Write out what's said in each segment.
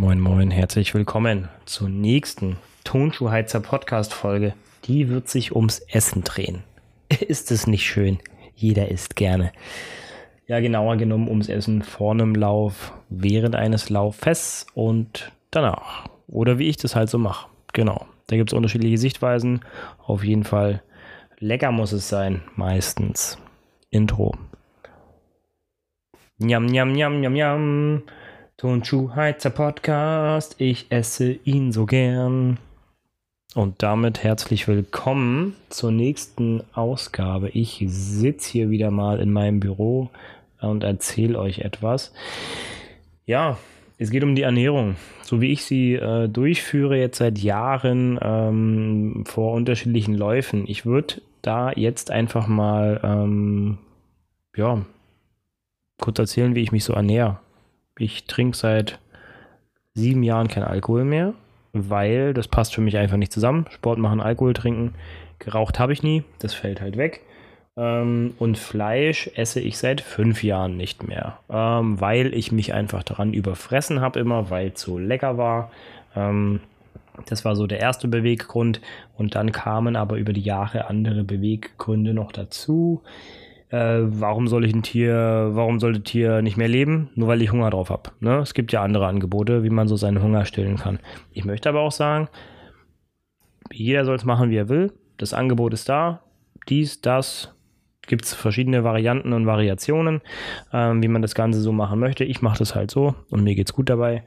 Moin, moin, herzlich willkommen zur nächsten Tonschuhheizer Podcast-Folge. Die wird sich ums Essen drehen. Ist es nicht schön? Jeder isst gerne. Ja, genauer genommen ums Essen vor einem Lauf, während eines Lauffests und danach. Oder wie ich das halt so mache. Genau. Da gibt es unterschiedliche Sichtweisen. Auf jeden Fall lecker muss es sein, meistens. Intro. Njam, njam, njam, njam, njam. Tonschuhheizer Podcast. Ich esse ihn so gern. Und damit herzlich willkommen zur nächsten Ausgabe. Ich sitze hier wieder mal in meinem Büro und erzähle euch etwas. Ja, es geht um die Ernährung, so wie ich sie äh, durchführe jetzt seit Jahren ähm, vor unterschiedlichen Läufen. Ich würde da jetzt einfach mal ähm, ja, kurz erzählen, wie ich mich so ernähre. Ich trinke seit sieben Jahren kein Alkohol mehr, weil das passt für mich einfach nicht zusammen. Sport machen, Alkohol trinken. Geraucht habe ich nie, das fällt halt weg. Ähm, und Fleisch esse ich seit fünf Jahren nicht mehr, ähm, weil ich mich einfach daran überfressen habe immer, weil es so lecker war. Ähm, das war so der erste Beweggrund. Und dann kamen aber über die Jahre andere Beweggründe noch dazu. Äh, warum soll ich ein Tier, warum sollte ein Tier nicht mehr leben? Nur weil ich Hunger drauf habe. Ne? Es gibt ja andere Angebote, wie man so seinen Hunger stillen kann. Ich möchte aber auch sagen, jeder soll es machen, wie er will. Das Angebot ist da. Dies, das, gibt es verschiedene Varianten und Variationen, ähm, wie man das Ganze so machen möchte. Ich mache das halt so und mir geht es gut dabei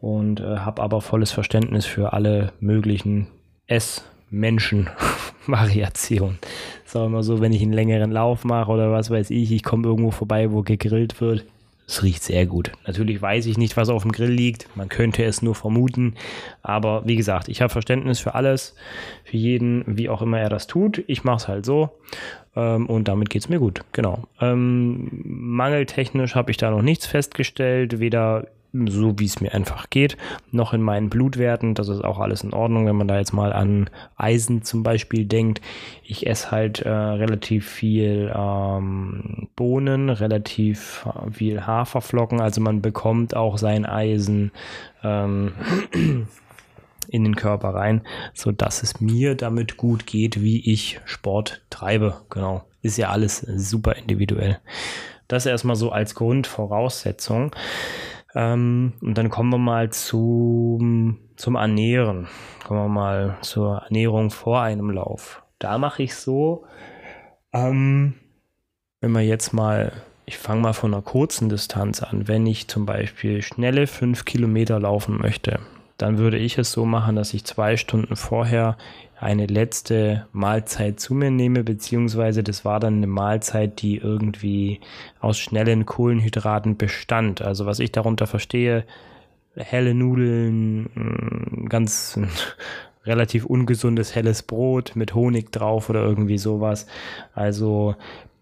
und äh, habe aber volles Verständnis für alle möglichen Ess-Menschen-Variationen. Ist auch immer so, wenn ich einen längeren Lauf mache oder was weiß ich, ich komme irgendwo vorbei, wo gegrillt wird. Es riecht sehr gut. Natürlich weiß ich nicht, was auf dem Grill liegt. Man könnte es nur vermuten. Aber wie gesagt, ich habe Verständnis für alles, für jeden, wie auch immer er das tut. Ich mache es halt so. Ähm, und damit geht es mir gut. Genau. Ähm, mangeltechnisch habe ich da noch nichts festgestellt. Weder so wie es mir einfach geht, noch in meinen Blutwerten. Das ist auch alles in Ordnung, wenn man da jetzt mal an Eisen zum Beispiel denkt. Ich esse halt äh, relativ viel ähm, Bohnen, relativ viel Haferflocken, also man bekommt auch sein Eisen ähm, in den Körper rein, so dass es mir damit gut geht, wie ich Sport treibe. Genau. Ist ja alles super individuell. Das erstmal so als Grundvoraussetzung. Ähm, und dann kommen wir mal zum, zum Ernähren. Kommen wir mal zur Ernährung vor einem Lauf. Da mache ich so, ähm, wenn wir jetzt mal, ich fange mal von einer kurzen Distanz an, wenn ich zum Beispiel schnelle fünf Kilometer laufen möchte, dann würde ich es so machen, dass ich zwei Stunden vorher eine letzte Mahlzeit zu mir nehme, beziehungsweise das war dann eine Mahlzeit, die irgendwie aus schnellen Kohlenhydraten bestand. Also was ich darunter verstehe, helle Nudeln, mm, ganz relativ ungesundes helles Brot mit Honig drauf oder irgendwie sowas. Also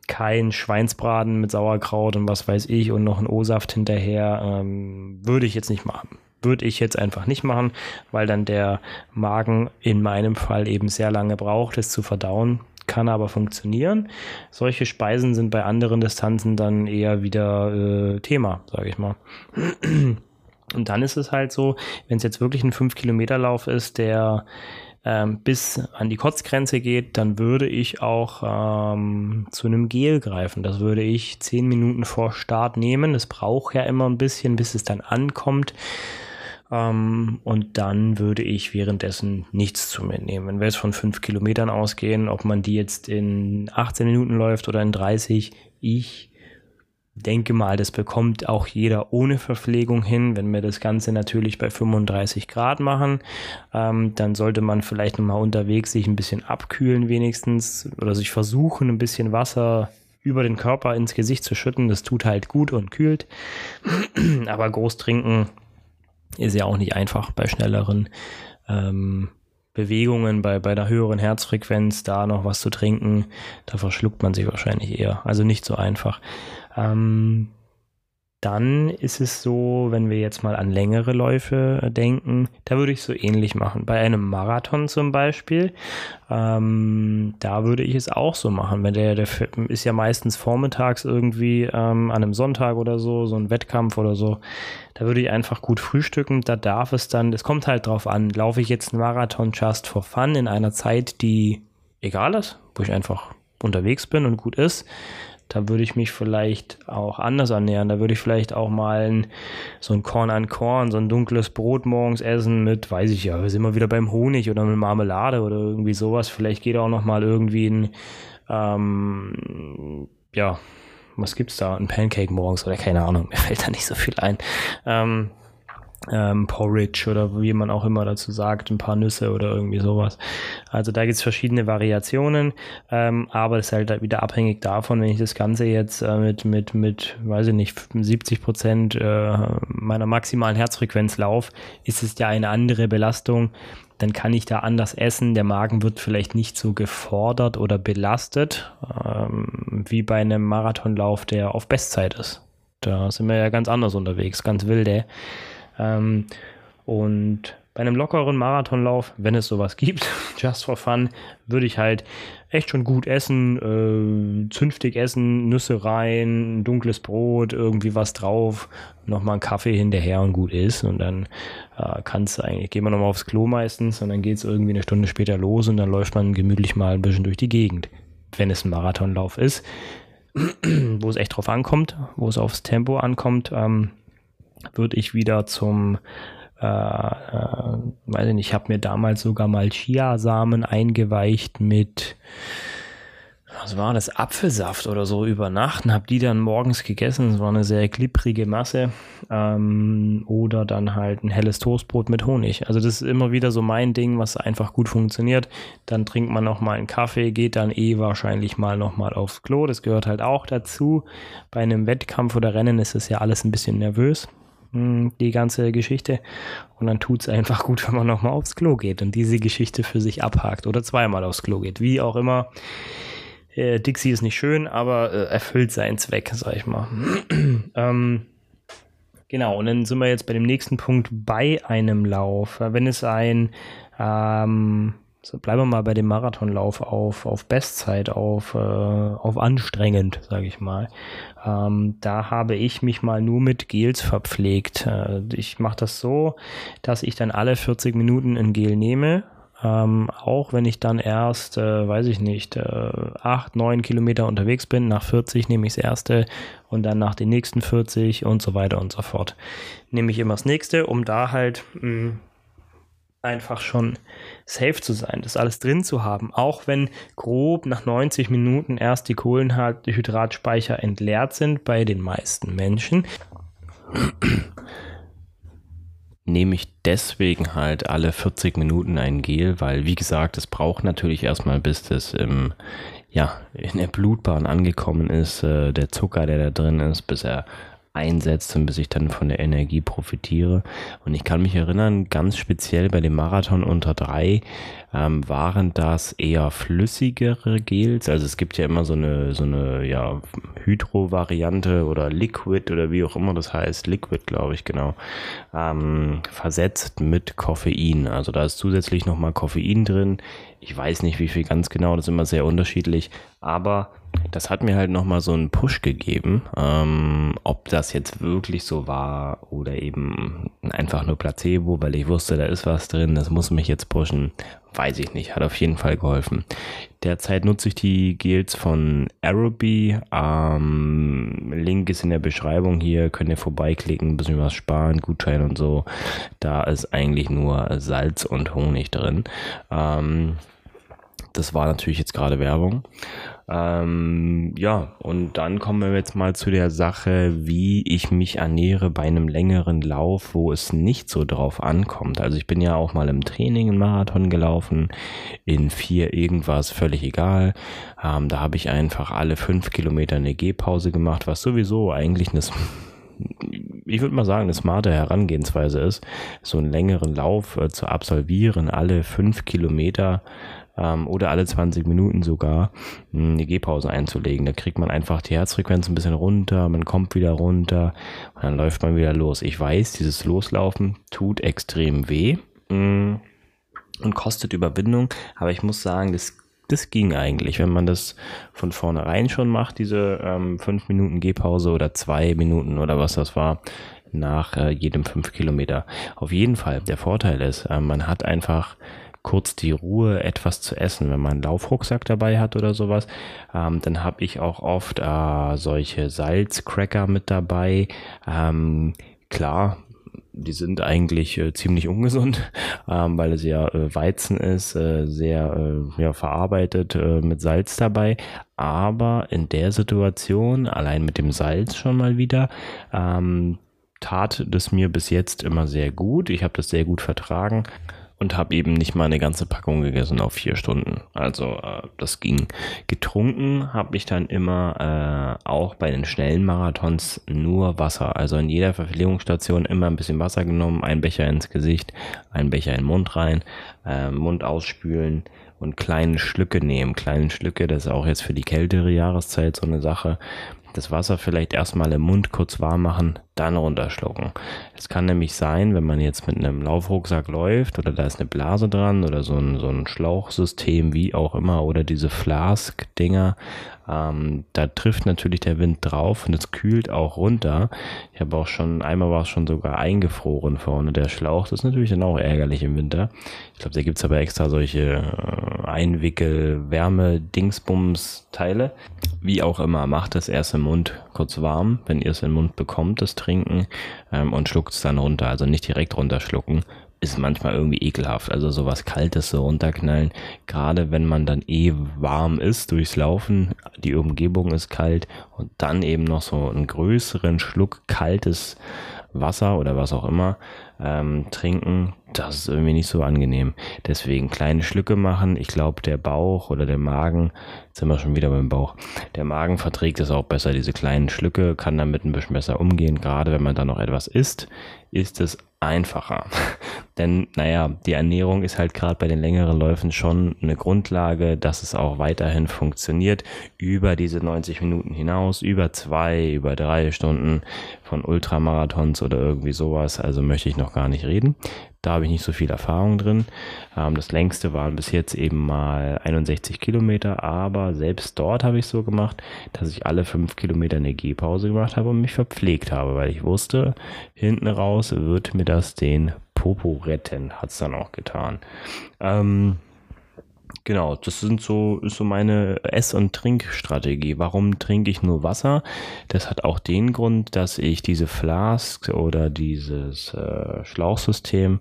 kein Schweinsbraten mit Sauerkraut und was weiß ich und noch ein O-Saft hinterher, ähm, würde ich jetzt nicht machen würde ich jetzt einfach nicht machen, weil dann der Magen in meinem Fall eben sehr lange braucht, es zu verdauen. Kann aber funktionieren. Solche Speisen sind bei anderen Distanzen dann eher wieder äh, Thema, sage ich mal. Und dann ist es halt so, wenn es jetzt wirklich ein 5-Kilometer-Lauf ist, der ähm, bis an die Kotzgrenze geht, dann würde ich auch ähm, zu einem Gel greifen. Das würde ich 10 Minuten vor Start nehmen. Das braucht ja immer ein bisschen, bis es dann ankommt. Ähm, und dann würde ich währenddessen nichts zu mir nehmen. Wenn wir jetzt von fünf Kilometern ausgehen, ob man die jetzt in 18 Minuten läuft oder in 30, ich denke mal, das bekommt auch jeder ohne Verpflegung hin. Wenn wir das Ganze natürlich bei 35 Grad machen, ähm, dann sollte man vielleicht nochmal unterwegs sich ein bisschen abkühlen wenigstens oder sich versuchen, ein bisschen Wasser über den Körper ins Gesicht zu schütten. Das tut halt gut und kühlt. Aber groß trinken ist ja auch nicht einfach bei schnelleren ähm, Bewegungen, bei, bei einer höheren Herzfrequenz da noch was zu trinken. Da verschluckt man sich wahrscheinlich eher. Also nicht so einfach. Ähm, dann ist es so, wenn wir jetzt mal an längere Läufe äh, denken, da würde ich so ähnlich machen. Bei einem Marathon zum Beispiel, ähm, da würde ich es auch so machen. Wenn der, der ist ja meistens vormittags irgendwie ähm, an einem Sonntag oder so, so ein Wettkampf oder so. Da würde ich einfach gut frühstücken. Da darf es dann, es kommt halt drauf an, laufe ich jetzt einen Marathon just for fun in einer Zeit, die egal ist, wo ich einfach unterwegs bin und gut ist da würde ich mich vielleicht auch anders ernähren. Da würde ich vielleicht auch mal ein, so ein Korn an Korn, so ein dunkles Brot morgens essen mit, weiß ich ja, wir sind immer wieder beim Honig oder mit Marmelade oder irgendwie sowas. Vielleicht geht auch noch mal irgendwie ein, ähm, ja, was gibt's da? Ein Pancake morgens oder keine Ahnung, mir fällt da nicht so viel ein. Ähm, ähm, Porridge oder wie man auch immer dazu sagt, ein paar Nüsse oder irgendwie sowas. Also da gibt es verschiedene Variationen, ähm, aber es ist halt wieder abhängig davon, wenn ich das Ganze jetzt äh, mit, mit, mit, weiß ich nicht, 70 Prozent äh, meiner maximalen Herzfrequenz laufe, ist es ja eine andere Belastung. Dann kann ich da anders essen. Der Magen wird vielleicht nicht so gefordert oder belastet ähm, wie bei einem Marathonlauf, der auf Bestzeit ist. Da sind wir ja ganz anders unterwegs, ganz wilde. Ähm, und bei einem lockeren Marathonlauf, wenn es sowas gibt, just for fun, würde ich halt echt schon gut essen, äh, zünftig essen, Nüsse rein, dunkles Brot, irgendwie was drauf, nochmal einen Kaffee hinterher und gut ist. Und dann äh, kannst du eigentlich, gehen wir nochmal aufs Klo meistens und dann geht es irgendwie eine Stunde später los und dann läuft man gemütlich mal ein bisschen durch die Gegend, wenn es ein Marathonlauf ist, wo es echt drauf ankommt, wo es aufs Tempo ankommt. Ähm, würde ich wieder zum äh, äh, weiß ich nicht, ich habe mir damals sogar mal Chiasamen eingeweicht mit was war das, Apfelsaft oder so über Nacht und habe die dann morgens gegessen. Es war eine sehr glibbrige Masse. Ähm, oder dann halt ein helles Toastbrot mit Honig. Also das ist immer wieder so mein Ding, was einfach gut funktioniert. Dann trinkt man noch mal einen Kaffee, geht dann eh wahrscheinlich mal noch mal aufs Klo. Das gehört halt auch dazu. Bei einem Wettkampf oder Rennen ist es ja alles ein bisschen nervös die ganze Geschichte. Und dann tut es einfach gut, wenn man nochmal aufs Klo geht und diese Geschichte für sich abhakt oder zweimal aufs Klo geht. Wie auch immer. Äh, Dixie ist nicht schön, aber äh, erfüllt seinen Zweck, sag ich mal. ähm, genau, und dann sind wir jetzt bei dem nächsten Punkt bei einem Lauf. Wenn es ein ähm, so bleiben wir mal bei dem Marathonlauf auf, auf Bestzeit, auf, äh, auf anstrengend, sage ich mal. Ähm, da habe ich mich mal nur mit Gels verpflegt. Äh, ich mache das so, dass ich dann alle 40 Minuten ein Gel nehme. Ähm, auch wenn ich dann erst, äh, weiß ich nicht, äh, 8, 9 Kilometer unterwegs bin, nach 40 nehme ich das erste und dann nach den nächsten 40 und so weiter und so fort. Nehme ich immer das nächste, um da halt mh, hm, einfach schon safe zu sein, das alles drin zu haben, auch wenn grob nach 90 Minuten erst die Kohlenhydratspeicher entleert sind bei den meisten Menschen. Nehme ich deswegen halt alle 40 Minuten ein Gel, weil wie gesagt, es braucht natürlich erstmal, bis das im, ja, in der Blutbahn angekommen ist, äh, der Zucker, der da drin ist, bis er einsetzt und bis ich dann von der Energie profitiere. Und ich kann mich erinnern, ganz speziell bei dem Marathon unter drei ähm, waren das eher flüssigere Gels. Also es gibt ja immer so eine, so eine ja, Hydro-Variante oder Liquid oder wie auch immer das heißt. Liquid, glaube ich, genau. Ähm, versetzt mit Koffein. Also da ist zusätzlich nochmal Koffein drin. Ich weiß nicht, wie viel ganz genau, das ist immer sehr unterschiedlich. Aber das hat mir halt nochmal so einen Push gegeben. Ähm, ob das jetzt wirklich so war oder eben einfach nur Placebo, weil ich wusste, da ist was drin, das muss mich jetzt pushen, weiß ich nicht. Hat auf jeden Fall geholfen. Derzeit nutze ich die Gels von Aerobi. Ähm, Link ist in der Beschreibung hier. Könnt ihr vorbeiklicken, ein bisschen was sparen, Gutschein und so. Da ist eigentlich nur Salz und Honig drin. Ähm, das war natürlich jetzt gerade Werbung. Ähm, ja, und dann kommen wir jetzt mal zu der Sache, wie ich mich ernähre bei einem längeren Lauf, wo es nicht so drauf ankommt. Also ich bin ja auch mal im Training einen Marathon gelaufen, in vier irgendwas, völlig egal. Ähm, da habe ich einfach alle fünf Kilometer eine Gehpause gemacht, was sowieso eigentlich eine ich würde mal sagen, eine smarte Herangehensweise ist, so einen längeren Lauf äh, zu absolvieren, alle fünf Kilometer ähm, oder alle 20 Minuten sogar hm, eine Gehpause einzulegen. Da kriegt man einfach die Herzfrequenz ein bisschen runter, man kommt wieder runter und dann läuft man wieder los. Ich weiß, dieses Loslaufen tut extrem weh hm, und kostet Überwindung, aber ich muss sagen, das das ging eigentlich, wenn man das von vornherein schon macht, diese ähm, Minuten Gehpause oder zwei Minuten oder was das war, nach äh, jedem fünf Kilometer. Auf jeden Fall, der Vorteil ist, äh, man hat einfach kurz die Ruhe, etwas zu essen. Wenn man einen Laufrucksack dabei hat oder sowas, ähm, dann habe ich auch oft äh, solche Salzcracker mit dabei. Ähm, klar, die sind eigentlich äh, ziemlich ungesund, ähm, weil es ja äh, Weizen ist, äh, sehr äh, ja, verarbeitet äh, mit Salz dabei. Aber in der Situation, allein mit dem Salz schon mal wieder, ähm, tat das mir bis jetzt immer sehr gut. Ich habe das sehr gut vertragen und habe eben nicht mal eine ganze Packung gegessen auf vier Stunden. Also äh, das ging. Getrunken habe ich dann immer äh, auch bei den schnellen Marathons nur Wasser. Also in jeder Verpflegungsstation immer ein bisschen Wasser genommen, ein Becher ins Gesicht, ein Becher in den Mund rein, äh, Mund ausspülen und kleine Schlücke nehmen. Kleine Schlücke, das ist auch jetzt für die kältere Jahreszeit so eine Sache das Wasser vielleicht erstmal im Mund kurz warm machen, dann runterschlucken. Es kann nämlich sein, wenn man jetzt mit einem Laufrucksack läuft oder da ist eine Blase dran oder so ein, so ein Schlauchsystem, wie auch immer, oder diese Flask-Dinger, ähm, da trifft natürlich der Wind drauf und es kühlt auch runter. Ich habe auch schon, einmal war es schon sogar eingefroren vorne, der Schlauch. Das ist natürlich dann auch ärgerlich im Winter. Ich glaube, da gibt es aber extra solche äh, Einwickel-Wärme-Dingsbums-Teile. Wie auch immer, macht es erst im Mund kurz warm, wenn ihr es im Mund bekommt, das Trinken, ähm, und schluckt es dann runter. Also nicht direkt runterschlucken, ist manchmal irgendwie ekelhaft. Also sowas Kaltes so runterknallen. Gerade wenn man dann eh warm ist durchs Laufen, die Umgebung ist kalt und dann eben noch so einen größeren Schluck kaltes Wasser oder was auch immer ähm, trinken, das ist irgendwie nicht so angenehm. Deswegen kleine Schlücke machen. Ich glaube, der Bauch oder der Magen, jetzt sind wir schon wieder beim Bauch, der Magen verträgt es auch besser, diese kleinen Schlücke, kann damit ein bisschen besser umgehen. Gerade wenn man da noch etwas isst, ist es einfacher. Denn, naja, die Ernährung ist halt gerade bei den längeren Läufen schon eine Grundlage, dass es auch weiterhin funktioniert über diese 90 Minuten hinaus, über zwei, über drei Stunden von Ultramarathons oder irgendwie sowas. Also möchte ich noch gar nicht reden. Da habe ich nicht so viel Erfahrung drin. Ähm, das längste waren bis jetzt eben mal 61 Kilometer, aber selbst dort habe ich so gemacht, dass ich alle fünf Kilometer eine Gehpause gemacht habe und mich verpflegt habe, weil ich wusste, hinten raus wird mir das den Popo retten, hat es dann auch getan. Ähm, Genau, das sind so, ist so meine Ess- und Trinkstrategie. Warum trinke ich nur Wasser? Das hat auch den Grund, dass ich diese Flask oder dieses äh, Schlauchsystem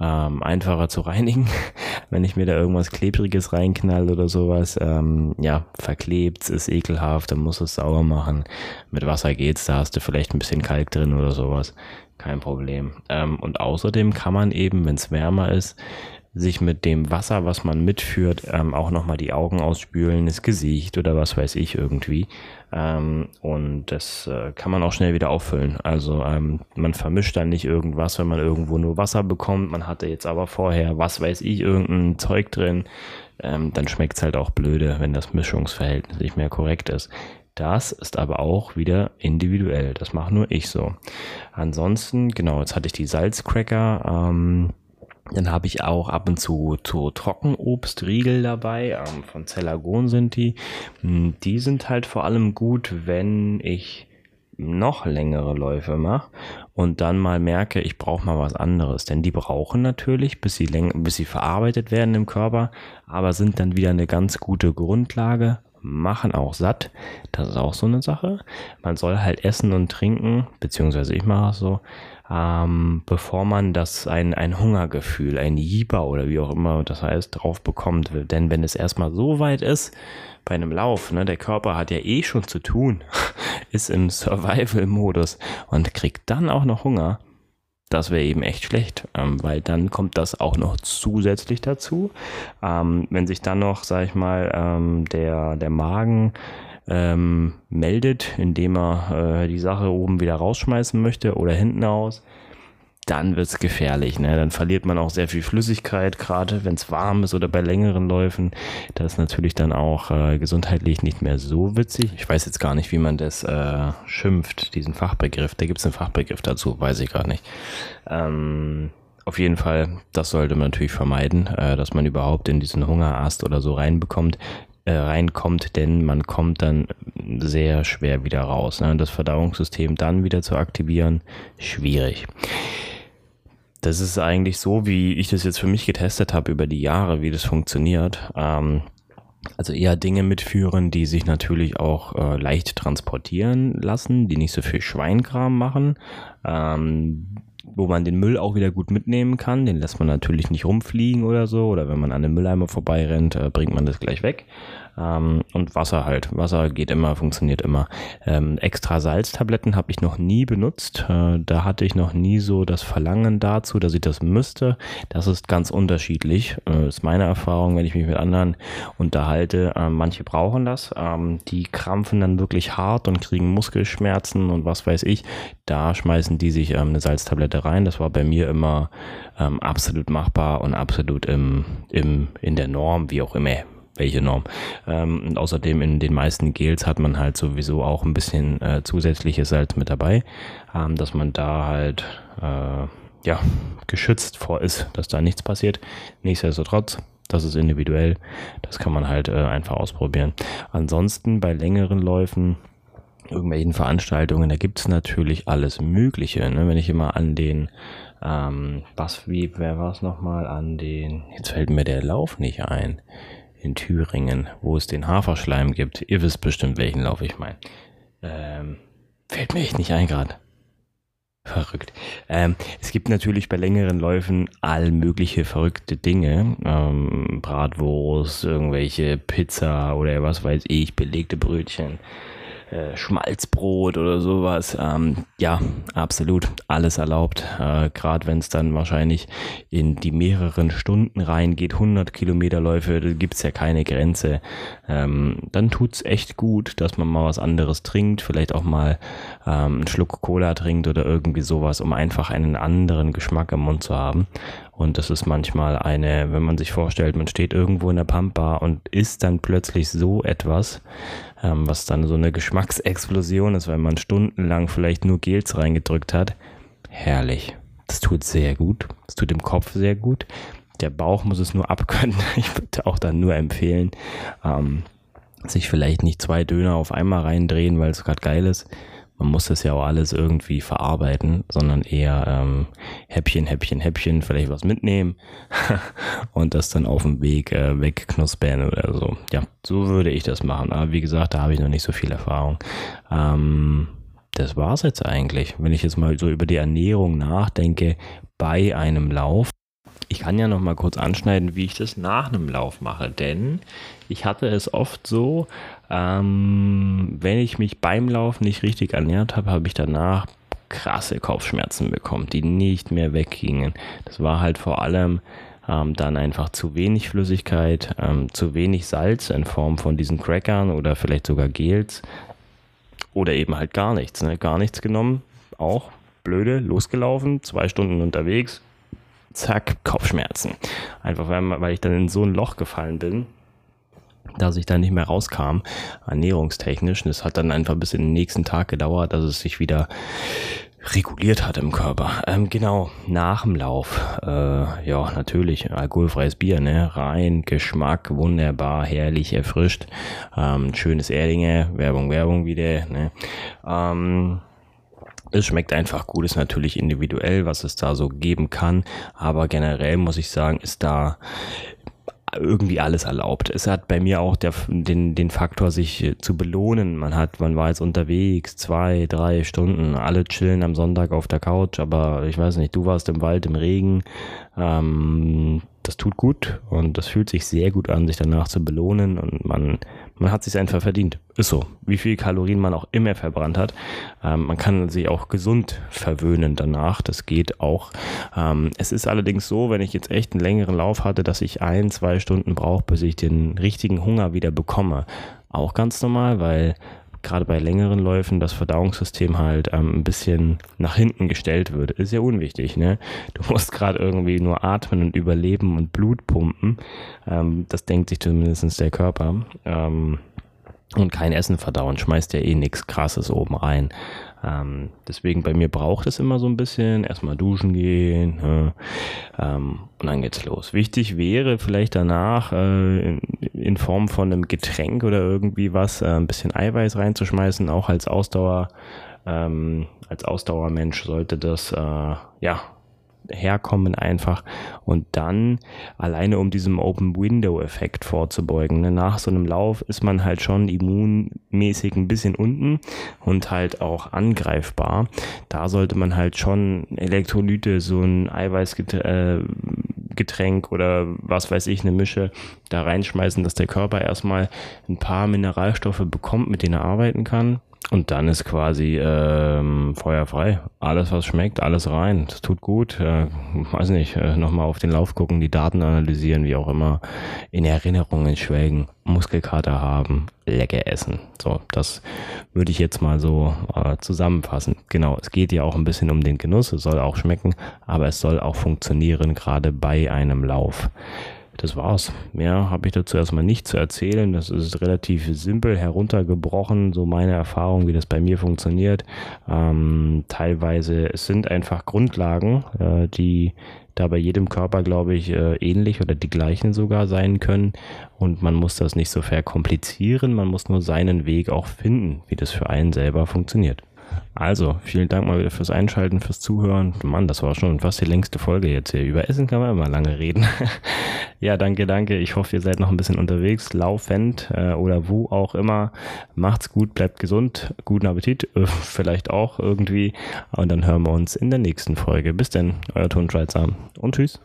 ähm, einfacher zu reinigen. Wenn ich mir da irgendwas Klebriges reinknall oder sowas, ähm, ja, verklebt, ist ekelhaft, dann muss es sauber machen. Mit Wasser geht's, da hast du vielleicht ein bisschen Kalk drin oder sowas. Kein Problem. Ähm, und außerdem kann man eben, wenn es wärmer ist, sich mit dem Wasser, was man mitführt, ähm, auch nochmal die Augen ausspülen, das Gesicht oder was weiß ich irgendwie. Ähm, und das äh, kann man auch schnell wieder auffüllen. Also ähm, man vermischt dann nicht irgendwas, wenn man irgendwo nur Wasser bekommt. Man hatte jetzt aber vorher, was weiß ich, irgendein Zeug drin. Ähm, dann schmeckt es halt auch blöde, wenn das Mischungsverhältnis nicht mehr korrekt ist. Das ist aber auch wieder individuell. Das mache nur ich so. Ansonsten, genau, jetzt hatte ich die Salzcracker. Ähm, dann habe ich auch ab und zu, zu Trockenobstriegel dabei. Ähm, von Cellagon sind die. Hm, die sind halt vor allem gut, wenn ich noch längere Läufe mache und dann mal merke, ich brauche mal was anderes. Denn die brauchen natürlich, bis sie, bis sie verarbeitet werden im Körper, aber sind dann wieder eine ganz gute Grundlage, machen auch satt. Das ist auch so eine Sache. Man soll halt essen und trinken, beziehungsweise ich mache es so, ähm, bevor man das ein, ein Hungergefühl, ein Jieber oder wie auch immer das heißt, drauf bekommt. Denn wenn es erstmal so weit ist, bei einem Lauf, ne, der Körper hat ja eh schon zu tun, ist im Survival-Modus und kriegt dann auch noch Hunger, das wäre eben echt schlecht, ähm, weil dann kommt das auch noch zusätzlich dazu. Ähm, wenn sich dann noch, sag ich mal, ähm, der, der Magen ähm, meldet, indem er äh, die Sache oben wieder rausschmeißen möchte oder hinten aus, dann wird es gefährlich. Ne? Dann verliert man auch sehr viel Flüssigkeit, gerade wenn es warm ist oder bei längeren Läufen. Das ist natürlich dann auch äh, gesundheitlich nicht mehr so witzig. Ich weiß jetzt gar nicht, wie man das äh, schimpft, diesen Fachbegriff. Da gibt es einen Fachbegriff dazu, weiß ich gerade nicht. Ähm, auf jeden Fall, das sollte man natürlich vermeiden, äh, dass man überhaupt in diesen Hungerast oder so reinbekommt äh, reinkommt, denn man kommt dann sehr schwer wieder raus. Ne? Das Verdauungssystem dann wieder zu aktivieren, schwierig das ist eigentlich so, wie ich das jetzt für mich getestet habe über die Jahre, wie das funktioniert. Ähm, also eher Dinge mitführen, die sich natürlich auch äh, leicht transportieren lassen, die nicht so viel Schweinkram machen, ähm, wo man den Müll auch wieder gut mitnehmen kann. Den lässt man natürlich nicht rumfliegen oder so. Oder wenn man an einem Mülleimer vorbeirennt, äh, bringt man das gleich weg. Ähm, und Wasser halt. Wasser geht immer, funktioniert immer. Ähm, extra Salztabletten habe ich noch nie benutzt. Äh, da hatte ich noch nie so das Verlangen dazu, dass ich das müsste. Das ist ganz unterschiedlich. Äh, ist meine Erfahrung, wenn ich mich mit anderen unterhalte. Äh, manche brauchen das. Ähm, die krampfen dann wirklich hart und kriegen Muskelschmerzen und was weiß ich. Da schmeißen die sich ähm, eine Salztablette rein. Das war bei mir immer ähm, absolut machbar und absolut im, im, in der Norm, wie auch immer welche Norm. Ähm, und außerdem in den meisten Gels hat man halt sowieso auch ein bisschen äh, zusätzliches Salz mit dabei, ähm, dass man da halt äh, ja geschützt vor ist, dass da nichts passiert. Nichtsdestotrotz, das ist individuell, das kann man halt äh, einfach ausprobieren. Ansonsten bei längeren Läufen irgendwelchen Veranstaltungen, da gibt's natürlich alles Mögliche. Ne? Wenn ich immer an den, ähm, was, wie, wer war es nochmal, an den, jetzt fällt mir der Lauf nicht ein in Thüringen, wo es den Haferschleim gibt. Ihr wisst bestimmt, welchen Lauf ich meine. Ähm, fällt mir echt nicht ein gerade. Verrückt. Ähm, es gibt natürlich bei längeren Läufen all mögliche verrückte Dinge. Ähm, Bratwurst, irgendwelche Pizza oder was weiß ich, belegte Brötchen. Äh, Schmalzbrot oder sowas. Ähm, ja, absolut alles erlaubt. Äh, Gerade wenn es dann wahrscheinlich in die mehreren Stunden reingeht, 100 Kilometer Läufe, da gibt es ja keine Grenze. Ähm, dann tut's echt gut, dass man mal was anderes trinkt, vielleicht auch mal ähm, einen Schluck Cola trinkt oder irgendwie sowas, um einfach einen anderen Geschmack im Mund zu haben. Und das ist manchmal eine, wenn man sich vorstellt, man steht irgendwo in der Pampa und isst dann plötzlich so etwas, ähm, was dann so eine Geschmacksexplosion ist, weil man stundenlang vielleicht nur Gels reingedrückt hat. Herrlich. Das tut sehr gut. Das tut dem Kopf sehr gut. Der Bauch muss es nur abkönnen. Ich würde auch dann nur empfehlen, ähm, sich vielleicht nicht zwei Döner auf einmal reindrehen, weil es gerade geil ist, man muss das ja auch alles irgendwie verarbeiten, sondern eher ähm, Häppchen, Häppchen, Häppchen, vielleicht was mitnehmen und das dann auf dem Weg äh, wegknuspern oder so. Ja, so würde ich das machen. Aber wie gesagt, da habe ich noch nicht so viel Erfahrung. Ähm, das war's jetzt eigentlich. Wenn ich jetzt mal so über die Ernährung nachdenke bei einem Lauf, ich kann ja noch mal kurz anschneiden, wie ich das nach einem Lauf mache, denn ich hatte es oft so, ähm, wenn ich mich beim Lauf nicht richtig ernährt habe, habe ich danach krasse Kopfschmerzen bekommen, die nicht mehr weggingen. Das war halt vor allem ähm, dann einfach zu wenig Flüssigkeit, ähm, zu wenig Salz in Form von diesen Crackern oder vielleicht sogar Gels oder eben halt gar nichts. Ne? Gar nichts genommen, auch blöde, losgelaufen, zwei Stunden unterwegs, zack, Kopfschmerzen. Einfach weil, weil ich dann in so ein Loch gefallen bin, dass ich da nicht mehr rauskam, ernährungstechnisch. Und es hat dann einfach bis in den nächsten Tag gedauert, dass es sich wieder reguliert hat im Körper. Ähm, genau, nach dem Lauf, äh, ja, natürlich, alkoholfreies Bier, ne? Rein, Geschmack, wunderbar, herrlich, erfrischt. Ähm, schönes Erdinger, Werbung, Werbung wieder, ne? Ähm, es schmeckt einfach gut, ist natürlich individuell, was es da so geben kann, aber generell muss ich sagen, ist da irgendwie alles erlaubt. Es hat bei mir auch der, den, den Faktor, sich zu belohnen. Man hat, man war jetzt unterwegs, zwei, drei Stunden, alle chillen am Sonntag auf der Couch, aber ich weiß nicht, du warst im Wald, im Regen, ähm, das tut gut und das fühlt sich sehr gut an, sich danach zu belohnen und man, man hat sich einfach verdient. Ist so. Wie viel Kalorien man auch immer verbrannt hat. Ähm, man kann sich auch gesund verwöhnen danach. Das geht auch. Ähm, es ist allerdings so, wenn ich jetzt echt einen längeren Lauf hatte, dass ich ein, zwei Stunden brauche, bis ich den richtigen Hunger wieder bekomme. Auch ganz normal, weil gerade bei längeren Läufen das Verdauungssystem halt ähm, ein bisschen nach hinten gestellt wird. Ist ja unwichtig, ne? Du musst gerade irgendwie nur atmen und überleben und Blut pumpen. Ähm, das denkt sich zumindest der Körper. Ähm, und kein Essen verdauen, schmeißt ja eh nichts Krasses oben rein. Ähm, deswegen bei mir braucht es immer so ein bisschen, erstmal duschen gehen äh, ähm, und dann geht's los. Wichtig wäre vielleicht danach äh, in, in, Form von einem Getränk oder irgendwie was, äh, ein bisschen Eiweiß reinzuschmeißen, auch als Ausdauer, ähm, als Ausdauermensch sollte das äh, ja herkommen einfach und dann alleine um diesem Open Window Effekt vorzubeugen. Ne? Nach so einem Lauf ist man halt schon immunmäßig ein bisschen unten und halt auch angreifbar. Da sollte man halt schon Elektrolyte, so ein Eiweißgetränk oder was weiß ich, eine Mische da reinschmeißen, dass der Körper erstmal ein paar Mineralstoffe bekommt, mit denen er arbeiten kann und dann ist quasi ähm, feuerfrei. Alles, was schmeckt, alles rein. Das tut gut. Äh, weiß nicht, äh, nochmal auf den Lauf gucken, die Daten analysieren, wie auch immer. In Erinnerungen schwelgen, Muskelkater haben, lecker essen. So, das würde ich jetzt mal so äh, zusammenfassen. Genau, es geht ja auch ein bisschen um den Genuss. Es soll auch schmecken, aber es soll auch funktionieren, gerade bei einem Lauf das war's. Mehr habe ich dazu erstmal nicht zu erzählen. Das ist relativ simpel heruntergebrochen, so meine Erfahrung, wie das bei mir funktioniert. Ähm, teilweise es sind einfach Grundlagen, äh, die da bei jedem Körper, glaube ich, äh, ähnlich oder die gleichen sogar sein können. Und man muss das nicht so verkomplizieren, man muss nur seinen Weg auch finden, wie das für einen selber funktioniert. Also, vielen Dank mal wieder fürs Einschalten, fürs Zuhören. Mann, das war schon fast die längste Folge jetzt hier. Über Essen kann man immer lange reden. ja, danke, danke. Ich hoffe, ihr seid noch ein bisschen unterwegs, laufend äh, oder wo auch immer. Macht's gut, bleibt gesund, guten Appetit, äh, vielleicht auch irgendwie. Und dann hören wir uns in der nächsten Folge. Bis denn, euer Tonschweizer und tschüss.